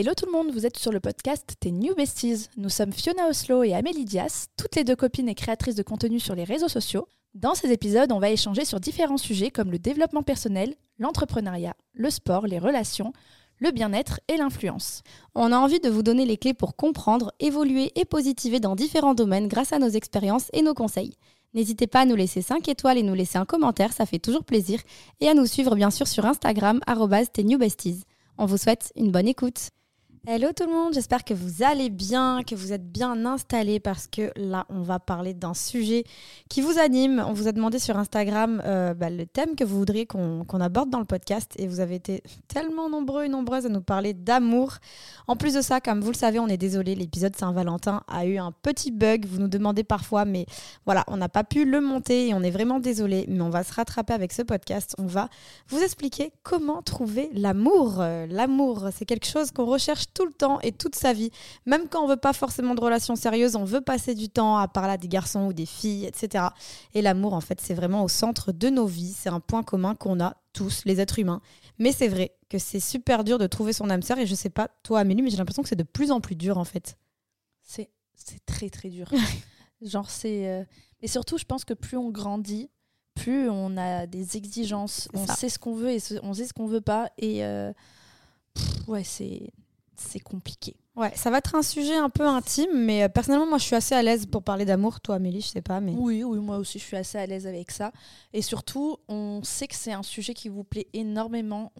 Hello tout le monde, vous êtes sur le podcast Tes New Besties. Nous sommes Fiona Oslo et Amélie Dias, toutes les deux copines et créatrices de contenu sur les réseaux sociaux. Dans ces épisodes, on va échanger sur différents sujets comme le développement personnel, l'entrepreneuriat, le sport, les relations, le bien-être et l'influence. On a envie de vous donner les clés pour comprendre, évoluer et positiver dans différents domaines grâce à nos expériences et nos conseils. N'hésitez pas à nous laisser 5 étoiles et nous laisser un commentaire, ça fait toujours plaisir. Et à nous suivre bien sûr sur Instagram, besties. On vous souhaite une bonne écoute. Hello tout le monde, j'espère que vous allez bien, que vous êtes bien installés parce que là on va parler d'un sujet qui vous anime. On vous a demandé sur Instagram euh, bah, le thème que vous voudriez qu'on aborde dans le podcast et vous avez été tellement nombreux et nombreuses à nous parler d'amour. En plus de ça, comme vous le savez, on est désolé, l'épisode Saint-Valentin a eu un petit bug. Vous nous demandez parfois, mais voilà, on n'a pas pu le monter et on est vraiment désolé, mais on va se rattraper avec ce podcast. On va vous expliquer comment trouver l'amour. Euh, l'amour, c'est quelque chose qu'on recherche tout le temps et toute sa vie. Même quand on veut pas forcément de relations sérieuses, on veut passer du temps à parler à des garçons ou des filles, etc. Et l'amour, en fait, c'est vraiment au centre de nos vies. C'est un point commun qu'on a tous, les êtres humains. Mais c'est vrai que c'est super dur de trouver son âme sœur. Et je sais pas, toi, Amélie, mais j'ai l'impression que c'est de plus en plus dur, en fait. C'est très, très dur. Genre, c'est. Euh, et surtout, je pense que plus on grandit, plus on a des exigences. On sait ce qu'on veut et on sait ce qu'on veut pas. Et. Euh, ouais, c'est c'est compliqué. Ouais, ça va être un sujet un peu intime, mais euh, personnellement, moi, je suis assez à l'aise pour parler d'amour. Toi, Amélie, je sais pas, mais oui, oui, moi aussi, je suis assez à l'aise avec ça. Et surtout, on sait que c'est un sujet qui vous plaît énormément.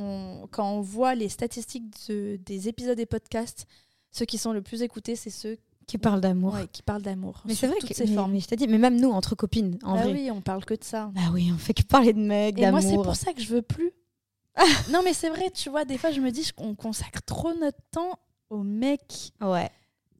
Quand on voit les statistiques des épisodes et podcasts, ceux qui sont le plus écoutés, c'est ceux qui parlent d'amour. Ouais, qui parlent d'amour. Mais c'est vrai que mais, je t'ai dit, mais même nous, entre copines, en bah vrai. oui, on parle que de ça. Bah oui, on fait que parler de mecs, d'amour. Et moi, c'est pour ça que je veux plus. non, mais c'est vrai, tu vois, des fois, je me dis qu'on consacre trop notre temps aux mecs. Ouais.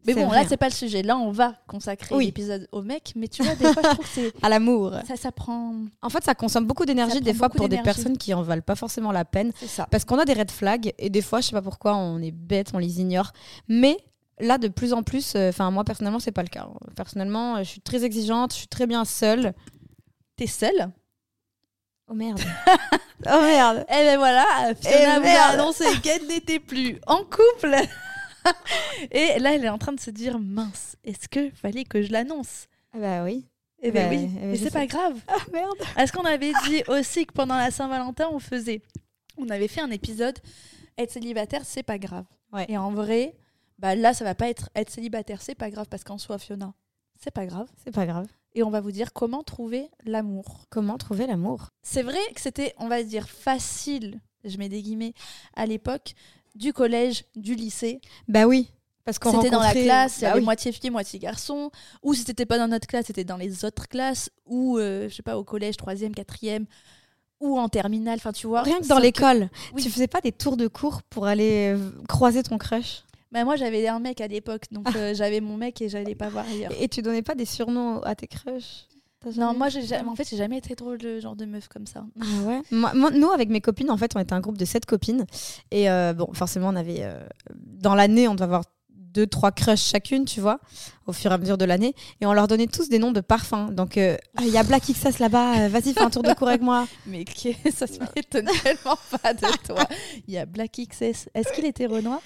Mais bon, là, c'est pas le sujet. Là, on va consacrer l'épisode aux mecs. Mais tu vois, des fois, je trouve que c'est. À l'amour. Ça, ça prend. En fait, ça consomme beaucoup d'énergie, des fois, pour des personnes qui en valent pas forcément la peine. C'est ça. Parce qu'on a des red flags. Et des fois, je sais pas pourquoi, on est bête, on les ignore. Mais là, de plus en plus, euh, enfin, moi, personnellement, c'est pas le cas. Personnellement, je suis très exigeante, je suis très bien seule. T'es seule? Oh merde. oh merde. Et eh ben voilà, Fiona vous a annoncé qu'elle n'était plus en couple. et là, elle est en train de se dire mince, est-ce que fallait que je l'annonce? Ah Bah oui. Eh ben bah, oui, eh ben mais c'est pas grave. Ah merde. Est-ce qu'on avait dit aussi que pendant la Saint-Valentin, on faisait, on avait fait un épisode être célibataire, c'est pas grave. Ouais. Et en vrai, bah là, ça va pas être être célibataire, c'est pas grave parce qu'en soi, Fiona, c'est pas grave. C'est pas grave. Et on va vous dire comment trouver l'amour. Comment trouver l'amour? C'est vrai que c'était, on va dire, facile, je mets des guillemets, à l'époque, du collège, du lycée. Bah oui. Parce qu'on C'était dans la classe, il y bah avait moitié filles, moitié garçons. Ou si c'était pas dans notre classe, c'était dans les autres classes. Ou, euh, je sais pas, au collège, troisième, quatrième. Ou en terminale, enfin tu vois. Rien que dans l'école. Tu faisais pas des tours de cours pour aller euh, croiser ton crush? Bah moi j'avais un mec à l'époque, donc ah. euh, j'avais mon mec et j'allais pas voir ailleurs. Et tu donnais pas des surnoms à tes crushs? Non, moi, j'ai en fait, j'ai jamais été trop le genre de meuf comme ça. Ah ouais? Moi, Nous, avec mes copines, en fait, on était un groupe de sept copines. Et euh, bon, forcément, on avait. Euh, dans l'année, on doit avoir deux, trois crushs chacune, tu vois, au fur et à mesure de l'année. Et on leur donnait tous des noms de parfums. Donc, il y a Black XS là-bas, vas-y, fais un tour de cours avec moi. Mais ça se m'étonne tellement pas de toi? Il y a Black XS. Est-ce qu'il était Renoir?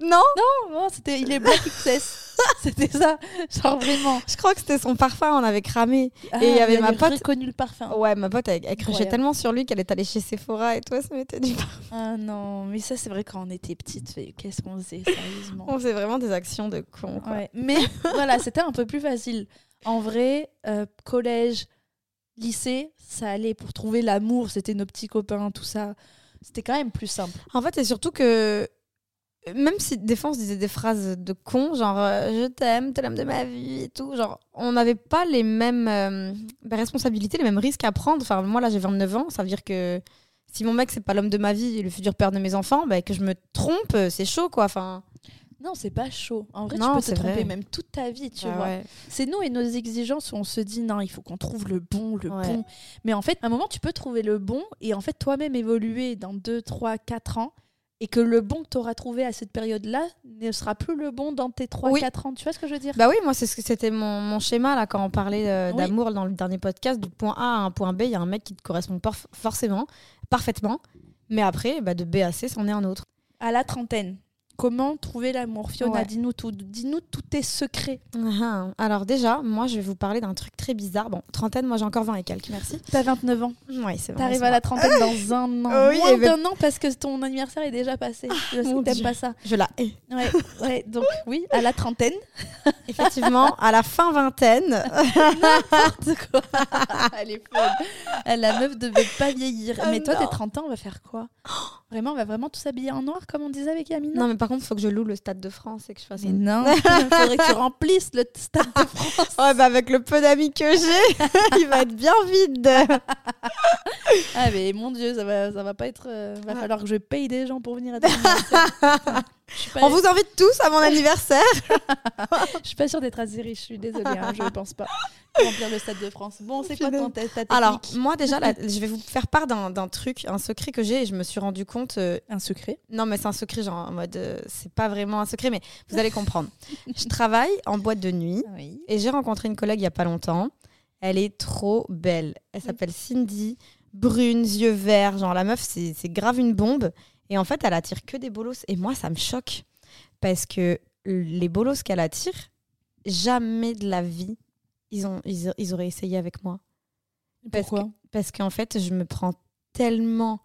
Non Non, c'était il est Black XS. c'était ça, genre vraiment. Je crois que c'était son parfum, on avait cramé. et il y avait ma pote. connu le parfum. Ouais, ma pote, elle, elle tellement sur lui qu'elle est allée chez Sephora et toi, ça mettait du parfum. Ah non, mais ça, c'est vrai quand on était petite, qu'est-ce qu'on faisait, sérieusement? On faisait vraiment des actions de con. Ouais. Mais voilà, c'était un peu plus facile. En vrai, euh, collège, lycée, ça allait pour trouver l'amour, c'était nos petits copains, tout ça. C'était quand même plus simple. En fait, c'est surtout que même si des fois on se disait des phrases de con, genre euh, je t'aime, t'es l'homme de ma vie et tout, genre on n'avait pas les mêmes euh, ben, responsabilités, les mêmes risques à prendre. Enfin, moi là j'ai 29 ans, ça veut dire que si mon mec c'est pas l'homme de ma vie et le futur père de mes enfants, ben, que je me trompe, euh, c'est chaud quoi. Enfin. Non, c'est pas chaud. En vrai, tu peux te tromper même toute ta vie, tu bah vois. C'est nous et nos exigences où on se dit non, il faut qu'on trouve le bon, le bon. Mais en fait, à un moment, tu peux trouver le bon et en fait toi-même évoluer dans 2, 3, 4 ans et que le bon que tu auras trouvé à cette période-là ne sera plus le bon dans tes 3-4 ans. Tu vois ce que je veux dire? Bah oui, moi, c'était mon, mon, schéma là, quand on parlait euh, d'amour dans le dernier podcast. Du point A à un point B, il y a un mec qui te correspond pas forcément, parfaitement. Mais après, bah, de B à C, c'en est un autre. À la trentaine, comment trouver l'amour Fiona, dis-nous tout. Dis-nous tous tes secrets. Ah, alors déjà, moi, je vais vous parler d'un truc très bizarre. Bon, trentaine, moi j'ai encore 20 et quelques, merci. T'as 29 ans. Oui, c'est vrai. T'arrives à la trentaine dans un an. Oui, Moins d'un an parce que ton anniversaire est déjà passé. Ah, je sais que t'aimes pas ça. Je la hais. Ouais, ouais, donc oui, à la trentaine. Effectivement, à la fin vingtaine. N'importe quoi. Elle est folle. La meuf devait pas vieillir. Ah, mais toi, t'es 30 ans, on va faire quoi? Vraiment, on va vraiment tous habiller en noir comme on disait avec Yamina Non, mais par contre, il faut que je loue le Stade de France et que je fasse. Mais non, il faudrait que tu remplisses le Stade de France. ouais, bah avec le peu d'amis que j'ai, il va être bien vide. ah, mais mon Dieu, ça va, ça va pas être. Euh, va falloir que je paye des gens pour venir à On vous invite tous à mon anniversaire. je suis pas sûre d'être assez riche, je suis désolée, hein, je ne pense pas. Remplir le Stade de France. Bon, c'est quoi ton ta Alors, moi déjà, je vais vous faire part d'un truc, un secret que j'ai et je me suis rendu compte. Euh, un secret Non, mais c'est un secret, genre en mode. Euh, c'est pas vraiment un secret, mais vous allez comprendre. je travaille en boîte de nuit et j'ai rencontré une collègue il y a pas longtemps. Elle est trop belle. Elle s'appelle Cindy, brune, yeux verts. Genre, la meuf, c'est grave une bombe. Et en fait, elle attire que des bolos. Et moi, ça me choque. Parce que les bolos qu'elle attire, jamais de la vie, ils, ont, ils, auraient essayé avec moi. Pourquoi Parce qu'en fait, je me prends tellement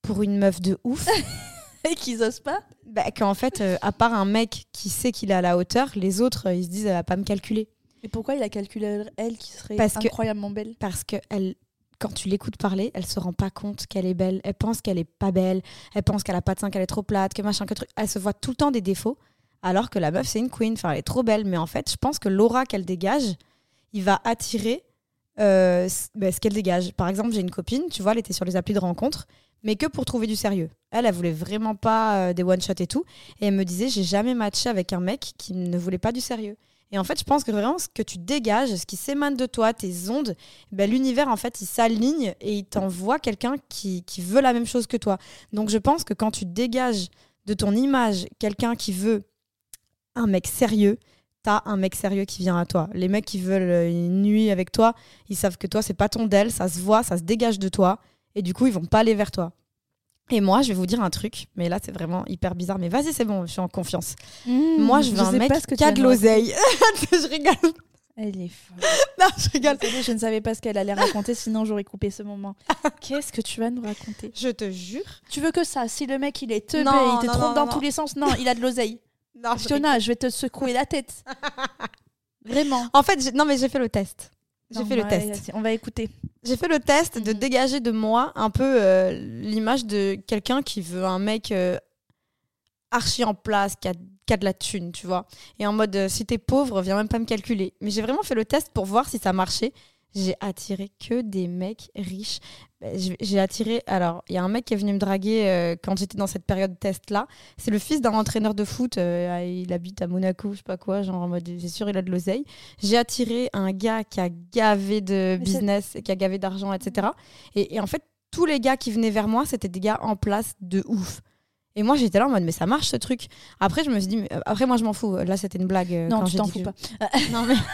pour une meuf de ouf. Et qu'ils osent pas bah, Qu'en fait, euh, à part un mec qui sait qu'il est à la hauteur, les autres, euh, ils se disent, elle va pas me calculer. Et pourquoi il a calculé elle qui serait incroyablement belle? Parce qu'elle quand tu l'écoutes parler, elle se rend pas compte qu'elle est belle. Elle pense qu'elle est pas belle. Elle pense qu'elle a pas de sein, qu'elle est trop plate, que machin, que truc. Elle se voit tout le temps des défauts. Alors que la meuf, c'est une queen. Enfin, elle est trop belle. Mais en fait, je pense que l'aura qu'elle dégage, il va attirer euh, bah, ce qu'elle dégage. Par exemple, j'ai une copine, tu vois, elle était sur les applis de rencontre, mais que pour trouver du sérieux. Elle, elle voulait vraiment pas euh, des one-shots et tout. Et elle me disait, j'ai jamais matché avec un mec qui ne voulait pas du sérieux. Et en fait, je pense que vraiment, ce que tu dégages, ce qui s'émane de toi, tes ondes, ben, l'univers, en fait, il s'aligne et il t'envoie quelqu'un qui, qui veut la même chose que toi. Donc, je pense que quand tu dégages de ton image quelqu'un qui veut un mec sérieux, t'as un mec sérieux qui vient à toi. Les mecs qui veulent une nuit avec toi, ils savent que toi, c'est pas ton d'elle, ça se voit, ça se dégage de toi. Et du coup, ils vont pas aller vers toi. Et moi, je vais vous dire un truc, mais là, c'est vraiment hyper bizarre. Mais vas-y, c'est bon, je suis en confiance. Mmh, moi, je veux un mec qui a de l'oseille. je rigole. Elle est folle. Non, je rigole. Je ne savais pas ce qu'elle allait raconter, sinon j'aurais coupé ce moment. Qu'est-ce que tu vas nous raconter? Je te jure. Tu veux que ça? Si le mec, il est teubé, il te trompe dans tous les sens, non, il a de l'oseille. Non, Fiona, je vais te secouer la tête. Vraiment. En fait, non, mais j'ai fait le test. J'ai fait le test. On va écouter. J'ai fait le test de mhm. dégager de moi un peu euh, l'image de quelqu'un qui veut un mec euh, archi en place, qui a, qui a, de la thune, tu vois. Et en mode, euh, si t'es pauvre, viens même pas me calculer. Mais j'ai vraiment fait le test pour voir si ça marchait j'ai attiré que des mecs riches. Ben, j'ai attiré. Alors, il y a un mec qui est venu me draguer euh, quand j'étais dans cette période test-là. C'est le fils d'un entraîneur de foot. Euh, il habite à Monaco, je sais pas quoi. Genre en mode, j'ai sûr, il a de l'oseille. J'ai attiré un gars qui a gavé de business, qui a gavé d'argent, etc. Et, et, en fait, tous les gars qui venaient vers moi, c'était des gars en place de ouf. Et moi, j'étais là en mode, mais ça marche ce truc. Après, je me suis dit, mais, euh, après, moi, je m'en fous. Là, c'était une blague. non, tu t'en fous pas. non, mais.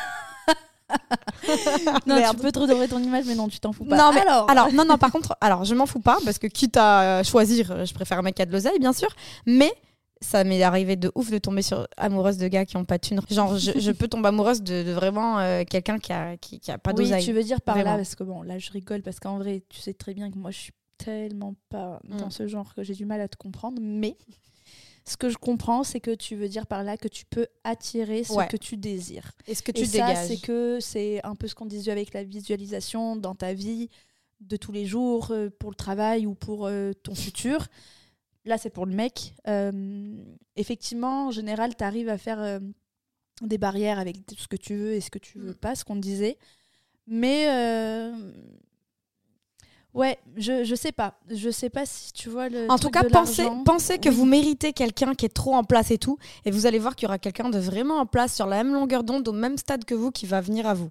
non, tu peux te redorer ton image, mais non, tu t'en fous pas. Non, mais alors... alors, non, non, par contre, alors je m'en fous pas parce que quitte à choisir, je préfère un mec qui a de l'oseille, bien sûr. Mais ça m'est arrivé de ouf de tomber sur amoureuse de gars qui ont pas de thune. Genre, je, peux tomber amoureuse de, vraiment euh, quelqu'un qui a, qui, a pas d'oseille. Oui, tu veux dire par là, parce que bon, là, je rigole parce qu'en vrai, tu sais très bien que moi, je suis tellement pas dans mm. ce genre que j'ai du mal à te comprendre, mais ce que je comprends, c'est que tu veux dire par là que tu peux attirer ce que tu désires. Et ce que tu dégages. c'est que c'est un peu ce qu'on disait avec la visualisation dans ta vie de tous les jours, euh, pour le travail ou pour euh, ton futur. Là, c'est pour le mec. Euh, effectivement, en général, tu arrives à faire des barrières avec tout ce que tu veux et ce que tu veux mm. pas, ce qu'on disait. Mais Ouais, je, je sais pas. Je sais pas si tu vois le. En tout cas, pensez, pensez que vous méritez quelqu'un qui est trop en place et tout. Et vous allez voir qu'il y aura quelqu'un de vraiment en place sur la même longueur d'onde, au même stade que vous, qui va venir à vous.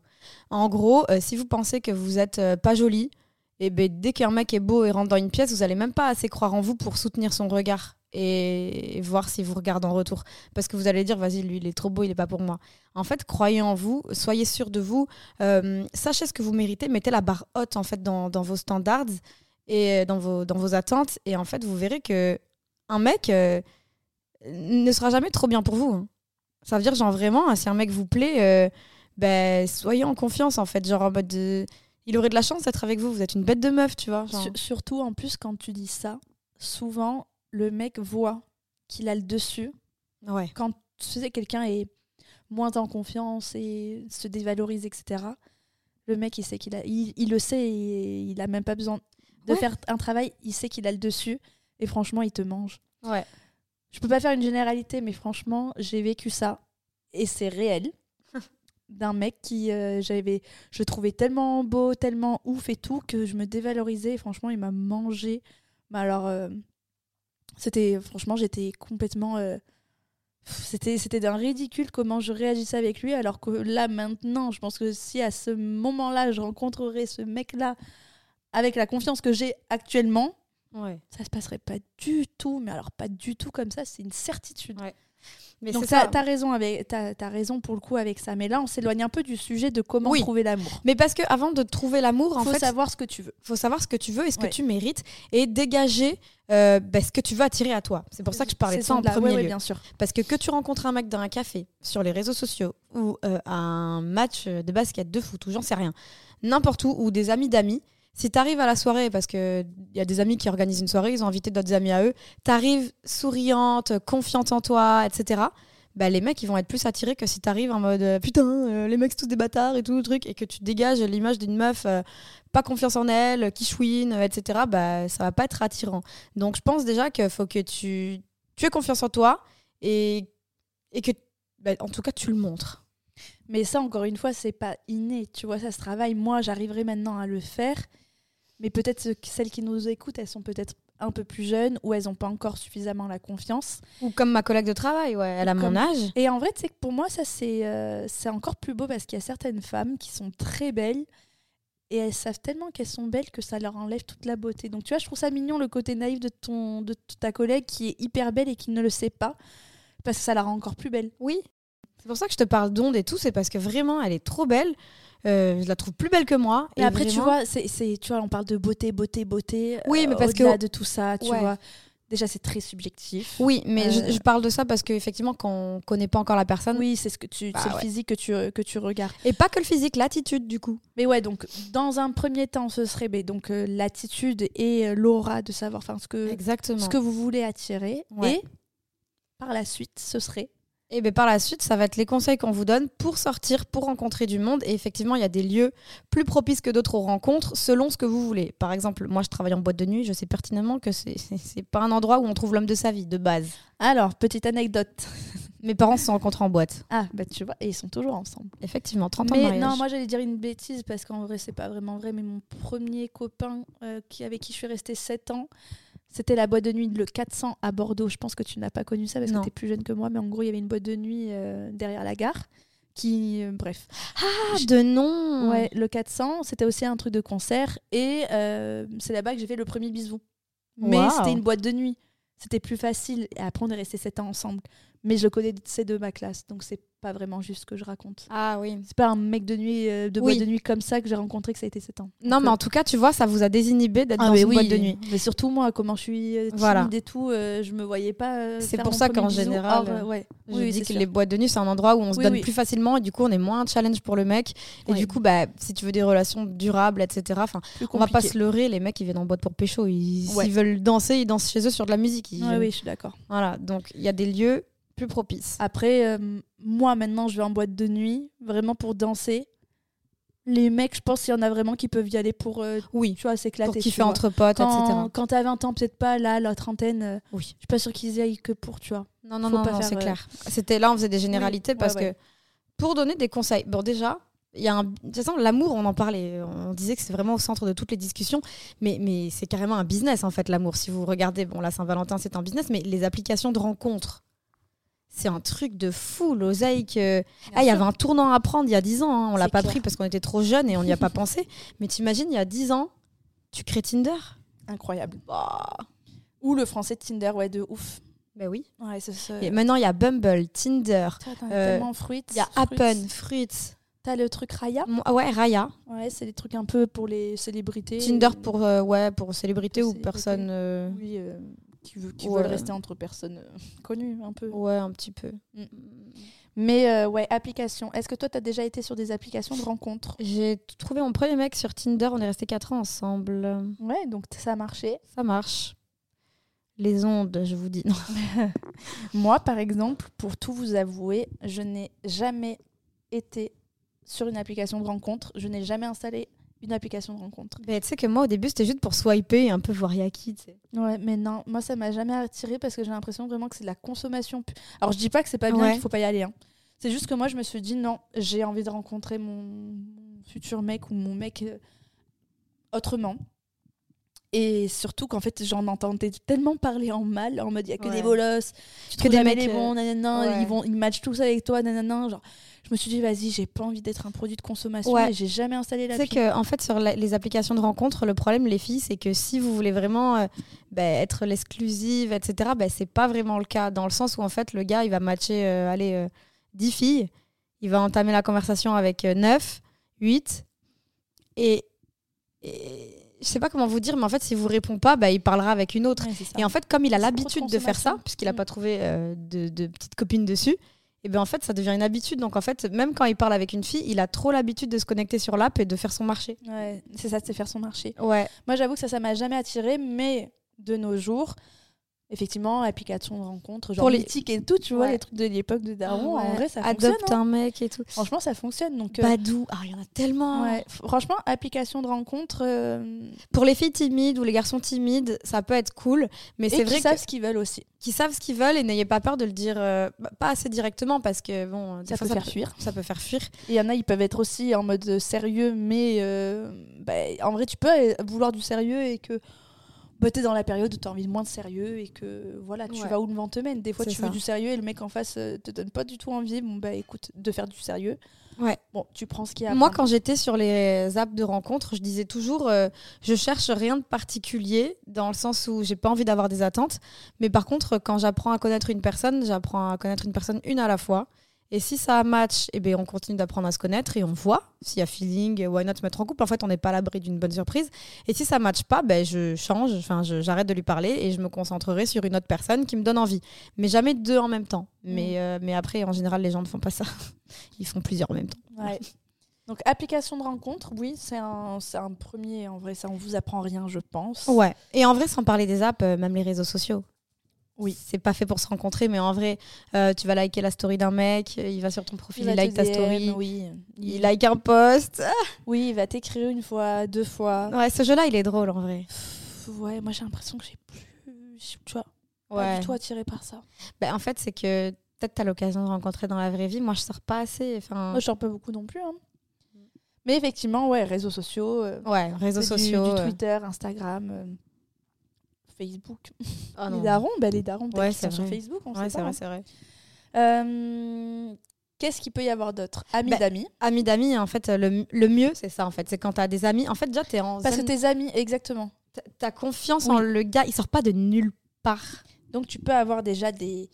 En gros, euh, si vous pensez que vous êtes euh, pas jolie, et eh ben, dès qu'un mec est beau et rentre dans une pièce, vous allez même pas assez croire en vous pour soutenir son regard et voir s'il vous regarde en retour. Parce que vous allez dire, vas-y, lui, il est trop beau, il n'est pas pour moi. En fait, croyez en vous, soyez sûr de vous, euh, sachez ce que vous méritez, mettez la barre haute en fait dans, vos standards et dans vos, dans vos attentes. Et en fait, vous verrez que un mec, euh, ne sera jamais trop bien pour vous. Hein. Ça veut dire, genre, vraiment, si un mec vous plaît, ben, soyez en confiance, en fait. Genre, en mode. Il aurait de la chance d'être avec vous. Vous êtes une bête de meuf, tu vois. Surtout, en plus, quand tu dis ça, souvent, le mec voit qu'il a le dessus. Ouais. Quand tu sais, quelqu'un est moins en confiance et se dévalorise, etc. Le mec, il sait qu'il a, il, le sait et il a même pas besoin de faire un travail. Il sait qu'il a le dessus et franchement, il te mange. Ouais. Je peux pas faire une généralité, mais franchement, j'ai vécu ça et c'est réel. d'un mec qui euh, j'avais je trouvais tellement beau tellement ouf et tout que je me dévalorisais et franchement il m'a mangé mais alors euh, c'était franchement j'étais complètement euh, c'était c'était d'un ridicule comment je réagissais avec lui alors que là maintenant je pense que si à ce moment-là je rencontrerais ce mec là avec la confiance que j'ai actuellement ouais. ça se passerait pas du tout mais alors pas du tout comme ça c'est une certitude ouais. Mais Donc t'as as raison avec as, raison pour le coup avec ça. Mais là on s'éloigne un peu du sujet de comment trouver l'amour. Mais parce que avant de trouver l'amour, en faut savoir ce que tu veux. Faut savoir ce que tu veux et ce que tu mérites et dégager euh, bah, ce que tu veux attirer à toi. C'est pour ça que je parlais de ça en premier lieu. bien sûr. Parce que que tu rencontres un mec dans un café, sur les réseaux sociaux ou euh, un match de basket, de foot ou j'en sais rien, n'importe où ou des amis d'amis si tu arrives à la soirée, parce qu'il y a des amis qui organisent une soirée, ils ont invité d'autres amis à eux, tu arrives souriante, confiante en toi, etc. Bah, les mecs ils vont être plus attirés que si tu arrives en mode euh, putain euh, les mecs sont tous des bâtards et tout le truc et que tu dégages l'image d'une meuf euh, pas confiance en elle qui chouine etc bah ça va pas être attirant donc je pense déjà qu'il faut que tu tu aies confiance en toi et et que bah, en tout cas tu le montres mais ça encore une fois c'est pas inné tu vois ça se travaille moi j'arriverai maintenant à le faire mais peut-être que celles qui nous écoutent, elles sont peut-être un peu plus jeunes ou elles n'ont pas encore suffisamment la confiance. Ou comme ma collègue de travail, ouais, elle a mon âge. Et en vrai, c'est que pour moi, ça c'est euh, c'est encore plus beau parce qu'il y a certaines femmes qui sont très belles et elles savent tellement qu'elles sont belles que ça leur enlève toute la beauté. Donc tu vois, je trouve ça mignon le côté naïf de ton de ta collègue qui est hyper belle et qui ne le sait pas parce que ça la rend encore plus belle. Oui. C'est pour ça que je te parle d'onde et tout, c'est parce que vraiment, elle est trop belle. Euh, je la trouve plus belle que moi. Et, après, tu vois, c'est, tu vois, on parle de beauté, beauté, beauté. Oui, mais euh, parce que de tout ça, tu vois. Déjà, c'est très subjectif. Oui, mais je, euh, parle de ça parce qu'effectivement, quand on connaît pas encore la personne. Oui, c'est ce que tu, bah le physique que tu, que tu regardes. Et pas que le physique, l'attitude du coup. Mais ouais, donc dans un premier temps, ce serait ben, donc l'attitude et l'aura de savoir, enfin ce que Exactement. ce que vous voulez attirer. Et par la suite, ce serait et bien par la suite, ça va être les conseils qu'on vous donne pour sortir, pour rencontrer du monde. Et effectivement, il y a des lieux plus propices que d'autres aux rencontres selon ce que vous voulez. Par exemple, moi je travaille en boîte de nuit, je sais pertinemment que c'est pas un endroit où on trouve l'homme de sa vie de base. Alors, petite anecdote. Mes parents se sont rencontrés en boîte. Ah, bah tu vois, et ils sont toujours ensemble. Effectivement, 30 ans de mariage. Non, moi j'allais dire une bêtise parce qu'en vrai, c'est pas vraiment vrai, mais mon premier copain euh, qui, avec qui je suis restée 7 ans, c'était la boîte de nuit le 400 à Bordeaux. Je pense que tu n'as pas connu ça parce que tu es plus jeune que moi, mais en gros, il y avait une boîte de nuit euh, derrière la gare. Qui, euh, bref. Ah, de nom Ouais, le 400, c'était aussi un truc de concert. Et euh, c'est là-bas que j'ai fait le premier bisou. Mais c'était une boîte de nuit. C'était plus facile. Et après, on est resté 7 ans ensemble. Mais je connais ces deux de ma classe. Donc, c'est pas vraiment juste ce que je raconte. Ah oui. C'est pas un mec de nuit, euh, de boîte de nuit comme ça que j'ai rencontré que ça a été 7 ans. Non, mais en tout cas, tu vois, ça vous a désinhibé d'être ah, dans une boîte de nuit. Mais surtout moi, comment je suis euh, timide et tout, euh, je me voyais pas. c'est pour ça qu'en général, ouais. je dis que les boîtes de nuit, c'est un endroit où on se donne plus facilement et du coup, on est moins un challenge pour le mec. Et du coup, bah, si tu veux des relations durables, etc., enfin, on va pas se leurrer, les mecs, ils viennent en boîte pour pécho. Ils, S'ils veulent danser, ils dansent chez eux sur de la musique. Oui, oui, je suis d'accord. Voilà, donc il y a des lieux plus propice. Après, euh, moi maintenant, je vais en boîte de nuit, vraiment pour danser. Les mecs, je pense qu'il y en a vraiment qui peuvent y aller pour, euh, oui, tu vois, s'éclater. Pour kiffer entre potes, quand, etc. Quand t'as 20 ans, peut-être pas, là, la trentaine, euh, oui. je suis pas sûre qu'ils y aillent que pour, tu vois. Non, non, non, c'est clair. C'était là, on faisait des généralités parce que pour donner des conseils, bon, déjà, il y a un... De toute façon, l'amour, on en parlait, on disait que c'est vraiment au centre de toutes les discussions, mais, mais c'est carrément un business en fait, l'amour. Si vous regardez, bon, la Saint-Valentin, c'est un business, mais les applications de rencontres, c'est un truc de fou, l'oseille que... Ah, il y avait un tournant à prendre il y a 10 ans, hein. on l'a pas pris parce qu'on était trop jeunes et on n'y a pas pensé. Mais t'imagines, il y a 10 ans, tu crées Tinder? Incroyable. Bah. Ou le français Tinder, ouais, de ouf. Ben oui. Ouais. Et maintenant, il y a Bumble, Tinder. Euh, il y a Appen, Fruits. T'as le truc Raya? Ouais, Raya. Ouais, c'est des trucs un peu pour les célébrités. Tinder pour, euh, ouais, pour célébrités ou personnes. Euh, oui, qui, veulent rester entre personnes euh, connues, un peu. Ouais, un petit peu. Mm. Mais euh, ouais, application. Est-ce que toi, tu as déjà été sur des applications de rencontres? J'ai trouvé mon premier mec sur Tinder. On est resté 4 ans ensemble. Ouais, donc ça a marché. Ça marche. Les ondes, je vous dis. Non. Moi, par exemple, pour tout vous avouer, je n'ai jamais été sur une application de rencontre. Je n'ai jamais installé une application de rencontre. tu sais que moi, au début, c'était juste pour swiper et un peu voir Yaki. Ouais, mais non, moi, ça m'a jamais attiré parce que j'ai l'impression vraiment que c'est de la consommation. Alors, je dis pas que c'est pas bien, qu'il faut pas y aller. Hein. C'est juste que moi, je me suis dit, non, j'ai envie de rencontrer mon, futur mec ou mon mec euh, autrement. Et surtout qu'en fait, j'en entendais tellement parler en mal, en mode il y a que des bolosses, tu que des mecs les bons, euh, nanana, ils, vont, ils matchent tous avec toi, nanana. Genre, je me suis dit, vas-y, j'ai pas envie d'être un produit de consommation et j'ai jamais installé la C'est que, en fait, sur les applications de rencontre, le problème, les filles, c'est que si vous voulez vraiment euh, bah, être l'exclusive, etc., bah, c'est pas vraiment le cas. Dans le sens où, en fait, le gars, il va matcher, euh, allez, 10 euh, filles, il va entamer la conversation avec 9, 8, et, et je sais pas comment vous dire, mais en fait, s'il vous répond pas, bah, il parlera avec une autre. et en fait, comme il a l'habitude de, faire ça, puisqu'il a pas trouvé de, de petites copines dessus, et bien en fait ça devient une habitude. Donc en fait, même quand il parle avec une fille, il a trop l'habitude de se connecter sur l'app et de faire son marché. Ouais, c'est ça, c'est faire son marché. Ouais. Moi j'avoue que ça, ça m'a jamais attiré, mais de nos jours, effectivement, application de rencontre, genre les... et tout, tu vois, les trucs de l'époque de Daron, en vrai, ça fonctionne. Adopte hein. un mec et tout. Franchement, ça fonctionne. Donc, euh, Badou, ah, il y en a tellement. Franchement, application de rencontre. Euh, Pour les filles timides ou les garçons timides, ça peut être cool, mais c'est vrai qu'ils savent ce qu'ils veulent aussi. Qui savent ce qu'ils veulent et n'ayez pas peur de le dire, euh, bah, pas assez directement parce que bon, ça peut faire fuir. Ça peut faire fuir. Il y en a, ils peuvent être aussi en mode sérieux, mais bah, en vrai, tu peux vouloir du sérieux et que bah, t'es dans la période où t'as envie de moins de sérieux et que voilà, tu vas où le vent te mène. Des fois, tu veux du sérieux et le mec en face euh, te donne pas du tout envie. Bon, bah écoute, de faire du sérieux. Ouais. Bon, tu prends ce qu'il y a. Moi, quand j'étais sur les apps de rencontre, je disais toujours euh, je cherche rien de particulier dans le sens où j'ai pas envie d'avoir des attentes. Mais par contre, quand j'apprends à connaître une personne, j'apprends à connaître une personne une à la fois. Et si ça match, eh bien, on continue d'apprendre à se connaître et on voit s'il y a feeling, why not se mettre en couple. En fait, on n'est pas à l'abri d'une bonne surprise. Et si ça match pas, ben, je change, enfin, j'arrête de lui parler et je me concentrerai sur une autre personne qui me donne envie. Mais jamais deux en même temps. Mais, mm. euh, mais après, en général, les gens ne font pas ça. Ils font plusieurs en même temps. Ouais. Donc, application de rencontre, oui, c'est un, un, premier. En vrai, ça, on vous apprend rien, je pense. Ouais. Et en vrai, sans parler des apps, euh, même les réseaux sociaux. Oui, c'est pas fait pour se rencontrer, mais en vrai, euh, tu vas liker la story d'un mec, il va sur ton profil, il, like ta story, oui. il like un post. Oui, il va t'écrire une fois, deux fois. Ouais, ce jeu-là, il est drôle en vrai. ouais, moi j'ai l'impression que j'ai plus, tu vois, pas du tout attiré par ça. Ben, en fait, c'est que peut-être tu as l'occasion de rencontrer dans la vraie vie. Moi, je sors pas assez. Enfin... Moi, je sors pas beaucoup non plus. Hein. Mais effectivement, ouais, réseaux sociaux. Euh, ouais, réseaux sociaux. Du, Twitter, Instagram. Euh, Facebook. Oh les darons, bah, les darons ouais, sur Facebook, on ouais, c'est vrai, c'est vrai. Euh, qu'est-ce qu'il peut y avoir d'autre? Amis bah, d'amis. Amis d'amis, en fait, le, le mieux, c'est ça, en fait. C'est quand tu as des amis. En fait, déjà, tu es en. Parce que tes amis, exactement. Tu as confiance en le gars, il sort pas de nulle part. Donc, tu peux avoir déjà des.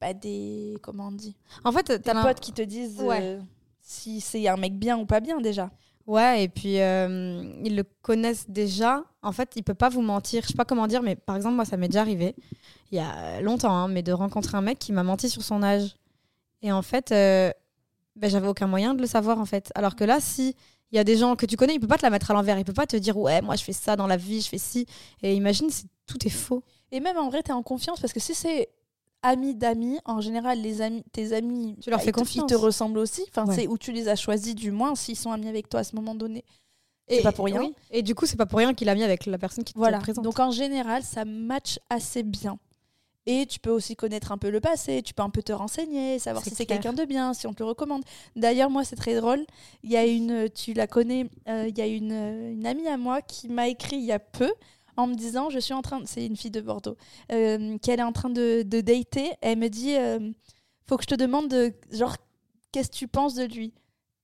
Bah, des. Comment on dit? En fait, des potes qui te disent euh, si c'est un mec bien ou pas bien, déjà. Ouais, et puis euh, ils le connaissent déjà. En fait, il peut pas vous mentir. Je sais pas comment dire, mais par exemple, moi, ça m'est déjà arrivé, il y a longtemps, hein, mais de rencontrer un mec qui m'a menti sur son âge. Et en fait, euh, ben, j'avais aucun moyen de le savoir, en fait. Alors que là, si il y a des gens que tu connais, il peut pas te la mettre à l'envers. Il peut pas te dire, ouais, moi, je fais ça dans la vie, je fais ci. Et imagine, si tout est faux. Et même en vrai, tu es en confiance parce que si c'est amis d'amis, en général, les amis, tes amis, tu leur bah, fais confiance. Ils te ressemblent aussi. Enfin, c'est où tu les as choisis, du moins, s'ils sont amis avec toi à ce moment donné. C'est pas pour rien. Et du coup, c'est pas pour rien qu'il a mis avec la personne qui te voilà. présente. Donc en général, ça match assez bien. Et tu peux aussi connaître un peu le passé, tu peux un peu te renseigner, savoir si c'est quelqu'un de bien, si on te le recommande. D'ailleurs, moi, c'est très drôle. Il y a une, tu la connais, euh, il y a une, une amie à moi qui m'a écrit il y a peu en me disant, je suis en train, c'est une fille de Bordeaux, euh, qu'elle est en train de, de dater. Elle me dit, euh, faut que je te demande, de, genre, qu'est-ce que tu penses de lui?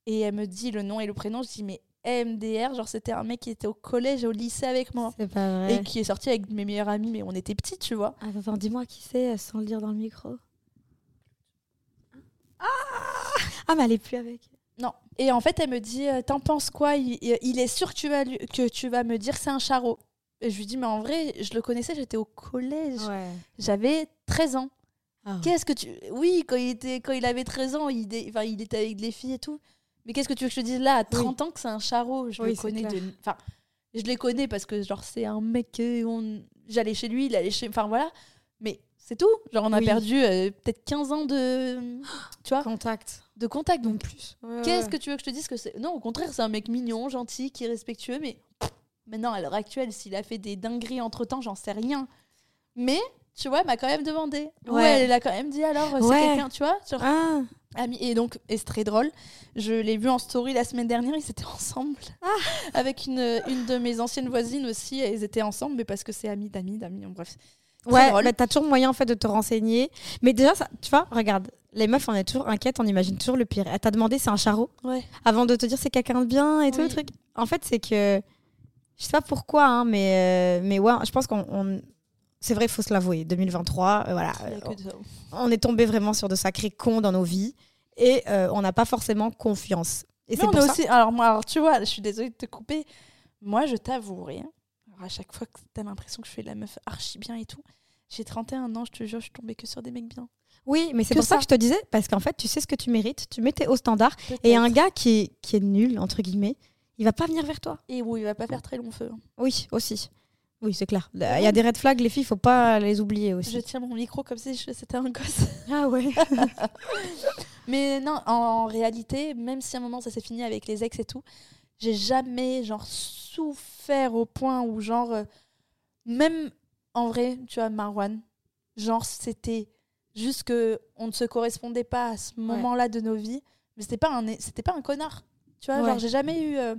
Et elle me dit le nom et le prénom. Je dis, mais MDR, genre, c'était un mec qui était au collège, au lycée avec moi. C'est pas vrai. Et qui est sorti avec mes meilleurs amis, mais on était petits, tu vois. Attends, dis-moi qui c'est, sans le dire dans le micro. Ah, ah mais elle est plus avec. Non. Et en fait, elle me dit, euh, t'en penses quoi? Il, est sûr que tu vas, que tu vas me dire c'est un charreau. Et je lui dis, mais en vrai, je le connaissais, j'étais au collège. J'avais 13 ans. Ah. Qu'est-ce que tu. Oui, quand il, était, quand il avait 13 ans, il, enfin, il était avec des filles et tout. Mais qu'est-ce que tu veux que je te dise là, à 30 ans, que c'est un charreau Je le connais de. Enfin, je les connais parce que, genre, c'est un mec. On... J'allais chez lui, il allait chez. Enfin, voilà. Mais c'est tout. Genre, on a perdu euh, peut-être 15 ans de. Tu vois Contact. De contact, donc plus. Qu'est-ce que tu veux que je te dise que c'est. Non, au contraire, c'est un mec mignon, gentil, qui est respectueux, mais maintenant, à l'heure actuelle, s'il a fait des dingueries entre temps, j'en sais rien. Mais, tu vois, elle m'a quand même demandé. Ouais. elle a quand même dit alors, c'est quelqu'un, tu vois ah. Et donc, et c'est très drôle, je l'ai vu en story la semaine dernière, ils étaient ensemble. Ah. Avec une, une de mes anciennes voisines aussi, ils étaient ensemble, mais parce que c'est ami d'amis, d'amis, bref. Ouais, t'as toujours moyen en fait de te renseigner. Mais déjà, ça, tu vois, regarde, les meufs, on est toujours inquiètes, on imagine toujours le pire. Elle t'a demandé c'est un charreau ouais. avant de te dire c'est quelqu'un de bien et tout le truc. En fait, c'est que je sais pas pourquoi, hein, mais, euh, mais ouais, je pense qu'on. C'est vrai, il faut se l'avouer. 2023, euh, voilà. on, est tombé vraiment sur de sacrés cons dans nos vies et euh, on n'a pas forcément confiance. Et c'est aussi. Alors, moi, alors, tu vois, je suis désolée de te couper. Moi, je t'avouerai, à chaque fois que tu as l'impression que je fais la meuf archi bien et tout, j'ai 31 ans, je te jure, je suis tombée que sur des mecs bien. Oui, mais c'est pour ça. que je te disais, parce qu'en fait, tu sais ce que tu mérites, tu mets tes hauts standards, et un gars qui est, qui est nul, entre guillemets, il va pas venir vers toi. Et oui, il va pas faire très long feu. Oui, aussi. Oui, c'est clair. Il y a des red flags, les filles, il faut pas les oublier aussi. Je tiens mon micro comme si c'était un gosse. Ah ouais. mais non, en, réalité, même si à un moment ça s'est fini avec les ex et tout, j'ai jamais genre souffert au point où genre euh, même en vrai, tu vois, Marwan, genre, c'était juste que on ne se correspondait pas à ce moment-là de nos vies, mais c'était pas un, c'était pas un connard. Tu vois, genre, j'ai jamais eu. Euh,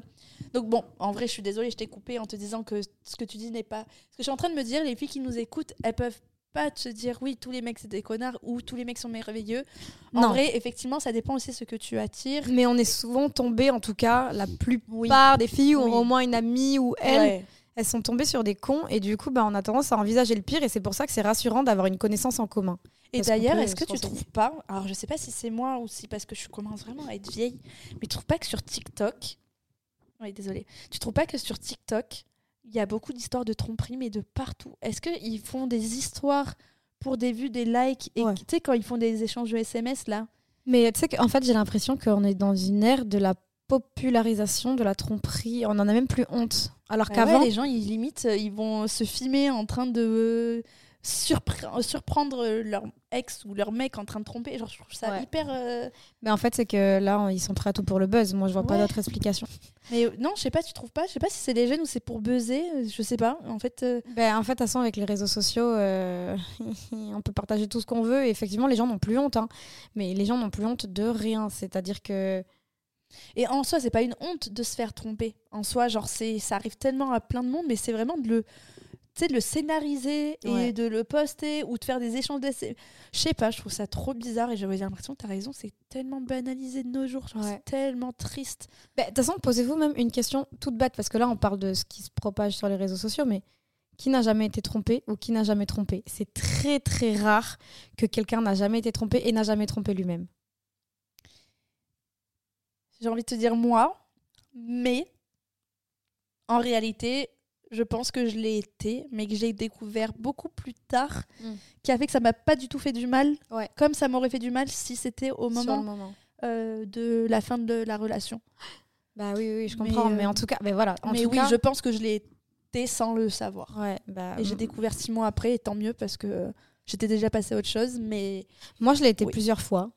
donc, bon, en vrai, je suis désolée, je t'ai coupé en te disant que ce que tu dis n'est pas. Ce que je suis en train de me dire, les filles qui nous écoutent, elles peuvent pas te dire oui, tous les mecs c'est des connards ou tous les mecs sont merveilleux. En vrai, effectivement, ça dépend aussi de ce que tu attires. Mais on est souvent tombé, en tout cas, la plupart des filles ont au moins une amie ou elle elles sont tombées sur des cons et du coup, bah, on a tendance à envisager le pire et c'est pour ça que c'est rassurant d'avoir une connaissance en commun. Et d'ailleurs, est-ce que tu trouves pas, alors je sais pas si c'est moi ou si parce que je commence vraiment à être vieille, mais tu trouves pas que sur TikTok, oui désolé, tu trouves pas que sur TikTok, il y a beaucoup d'histoires de tromperie mais de partout? Est-ce qu'ils font des histoires pour des vues, des likes et tu sais quand ils font des échanges de SMS là? Mais tu sais qu'en fait j'ai l'impression qu'on est dans une ère de la popularisation de la tromperie. On en a même plus honte. Alors bah qu'avant, les gens, ils limite, euh, ils vont se filmer en train de surprendre leur ex ou leur mec en train de tromper. Genre, je trouve ça hyper. Euh, Mais en fait, c'est que là, ils sont prêts à tout pour le buzz. Moi, je vois pas d'autre explication. Mais euh, non, je sais pas, tu trouves pas? Je sais pas si c'est les jeunes ou c'est pour buzzer. Je sais pas. En fait. Ben, en fait, de toute façon, avec les réseaux sociaux, on peut partager tout ce qu'on veut. Et effectivement, les gens n'ont plus honte. Hein. Mais les gens n'ont plus honte de rien. C'est-à-dire que et en soi, c'est pas une honte de se faire tromper. En soi, genre, c'est, ça arrive tellement à plein de monde, mais c'est vraiment de le, de le scénariser et de le poster ou de faire des échanges d'essais. Je sais pas, je trouve ça trop bizarre et j'avais l'impression que tu as raison, c'est tellement banalisé de nos jours, c'est tellement triste. Bah, de toute façon, posez-vous même une question toute bête, parce que là, on parle de ce qui se propage sur les réseaux sociaux, mais qui n'a jamais été trompé ou qui n'a jamais trompé? C'est très très rare que quelqu'un n'a jamais été trompé et n'a jamais trompé lui-même j'ai envie de te dire moi, mais en réalité, je pense que je l'ai été, mais que j'ai découvert beaucoup plus tard, mm. qui a fait que ça m'a pas du tout fait du mal, comme ça m'aurait fait du mal si c'était au moment, euh, de la fin de la relation. Bah oui, oui, je comprends, mais, en euh, tout cas, mais voilà. En mais oui, je pense que je l'ai été sans le savoir. Ouais, bah, et j'ai mm. découvert six mois après, et tant mieux parce que j'étais déjà passée à autre chose, mais moi je l'ai été plusieurs fois.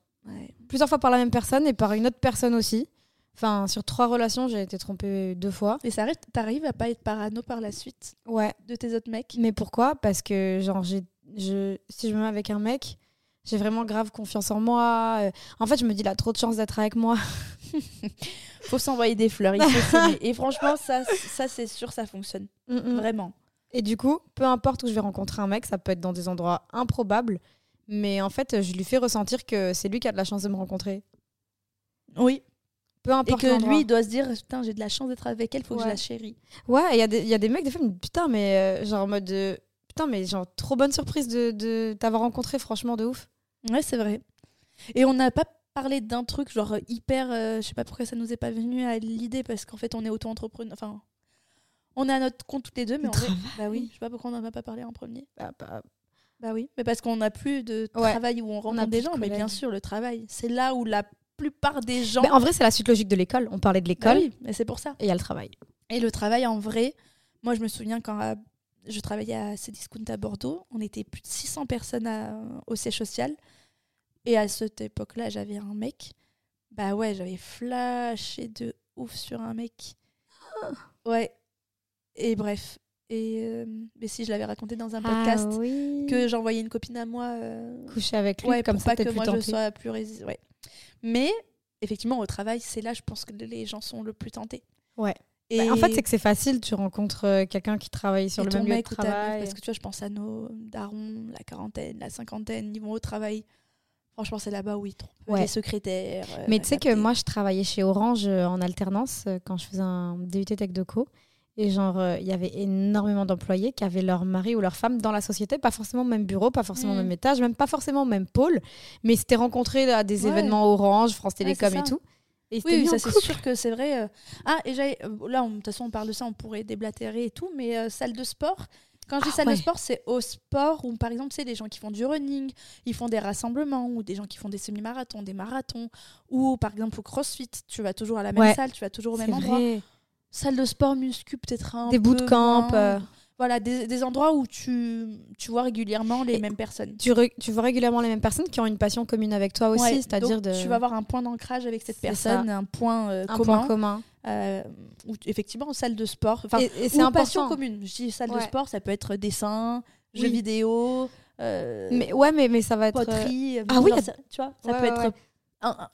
Plusieurs fois par la même personne et par une autre personne aussi. Enfin, sur trois relations, j'ai été trompée deux fois. Et ça arrive, t'arrives à pas être parano par la suite Ouais. De tes autres mecs? Mais pourquoi? Parce que, genre, j'ai, je, si je me mets avec un mec, j'ai vraiment grave confiance en moi. Euh, en fait, je me dis, il a trop de chance d'être avec moi. faut s'envoyer des fleurs. Et franchement, ça, ça c'est sûr, ça fonctionne. Mm, mm. Vraiment. Et du coup, peu importe où je vais rencontrer un mec, ça peut être dans des endroits improbables. Mais en fait, je lui fais ressentir que c'est lui qui a de la chance de me rencontrer. Oui, peu importe. Et que lui, il doit se dire Putain, j'ai de la chance d'être avec elle, faut que je la chérie. Ouais, il y, a des, y a des mecs, des fois, putain, mais euh, genre en mode. putain, mais genre, trop bonne surprise de, de t'avoir rencontré, franchement, de ouf. Ouais, c'est vrai. Et on n'a pas parlé d'un truc, genre hyper. Euh, je sais pas pourquoi ça nous est pas venu à l'idée, parce qu'en fait, on est auto-entrepreneur. Enfin, On est à notre compte toutes les deux, mais on bah oui, je sais pas pourquoi on n'en a pas parlé en premier. Bah, bah, bah oui, mais parce qu'on n'a plus de travail où on rencontre des gens, mais bien sûr, le travail, c'est là où la plupart des gens. en vrai, c'est la suite logique de l'école. On parlait de l'école. oui, mais c'est pour ça. Et il y a le travail. Et le travail, en vrai, moi, je me souviens quand euh, je travaillais à Cdiscount à Bordeaux, on était plus de 600 personnes au siège social. Et à cette époque-là, j'avais un mec. Bah ouais, j'avais flashé de ouf sur un mec. Ouais. Et bref. Et euh, mais si je l'avais raconté dans un podcast ah que j'envoyais une copine à moi euh, coucher avec lui comme ça pas que moi je sois plus résistante. Ouais. Mais effectivement au travail, c'est là je pense que les gens sont le plus tentés. Ouais. Et bah, en fait, c'est que c'est facile, tu rencontres euh, quelqu'un qui travaille sur le même lieu de travail. parce que tu vois, je pense à nos darons, la quarantaine, la cinquantaine, ils vont au travail. Franchement, c'est là-bas où ils trouvent les secrétaires. Mais tu sais que moi, je travaillais chez Orange en alternance quand je faisais un DUT Tech de Co. Et genre, euh, il y avait énormément d'employés qui avaient leur mari ou leur femme dans la société, pas forcément au même bureau, pas forcément au même mm. étage, même pas forcément au même pôle, mais c'était rencontrés à des événements Orange, France Télécom et tout. Et oui, ça c'est sûr que c'est vrai. Euh. Ah, et euh, là, de toute façon, on parle de ça, on pourrait déblatérer et tout, mais salle de sport. Quand je dis ah salle de sport, c'est au sport où, par exemple, c'est des gens qui font du running, ils font des rassemblements, ou des gens qui font des semi-marathons, des marathons, ou par exemple au crossfit, tu vas toujours à la même salle, tu vas toujours au même endroit salle de sport, muscu, peut-être un Des bootcamps. Euh. Voilà, des, des, endroits où tu, tu vois régulièrement les mêmes personnes. Tu, tu, vois régulièrement les mêmes personnes qui ont une passion commune avec toi aussi, c'est-à-dire de... Tu vas avoir un point d'ancrage avec cette personne, un point euh, un commun. Point commun. Euh, effectivement, salle de sport. Enfin, et, c'est une passion commune. Je dis salle de sport, ça peut être dessin, jeux vidéo. mais ouais, mais, mais ça va être. Poterie. ah oui, tu vois, ça peut être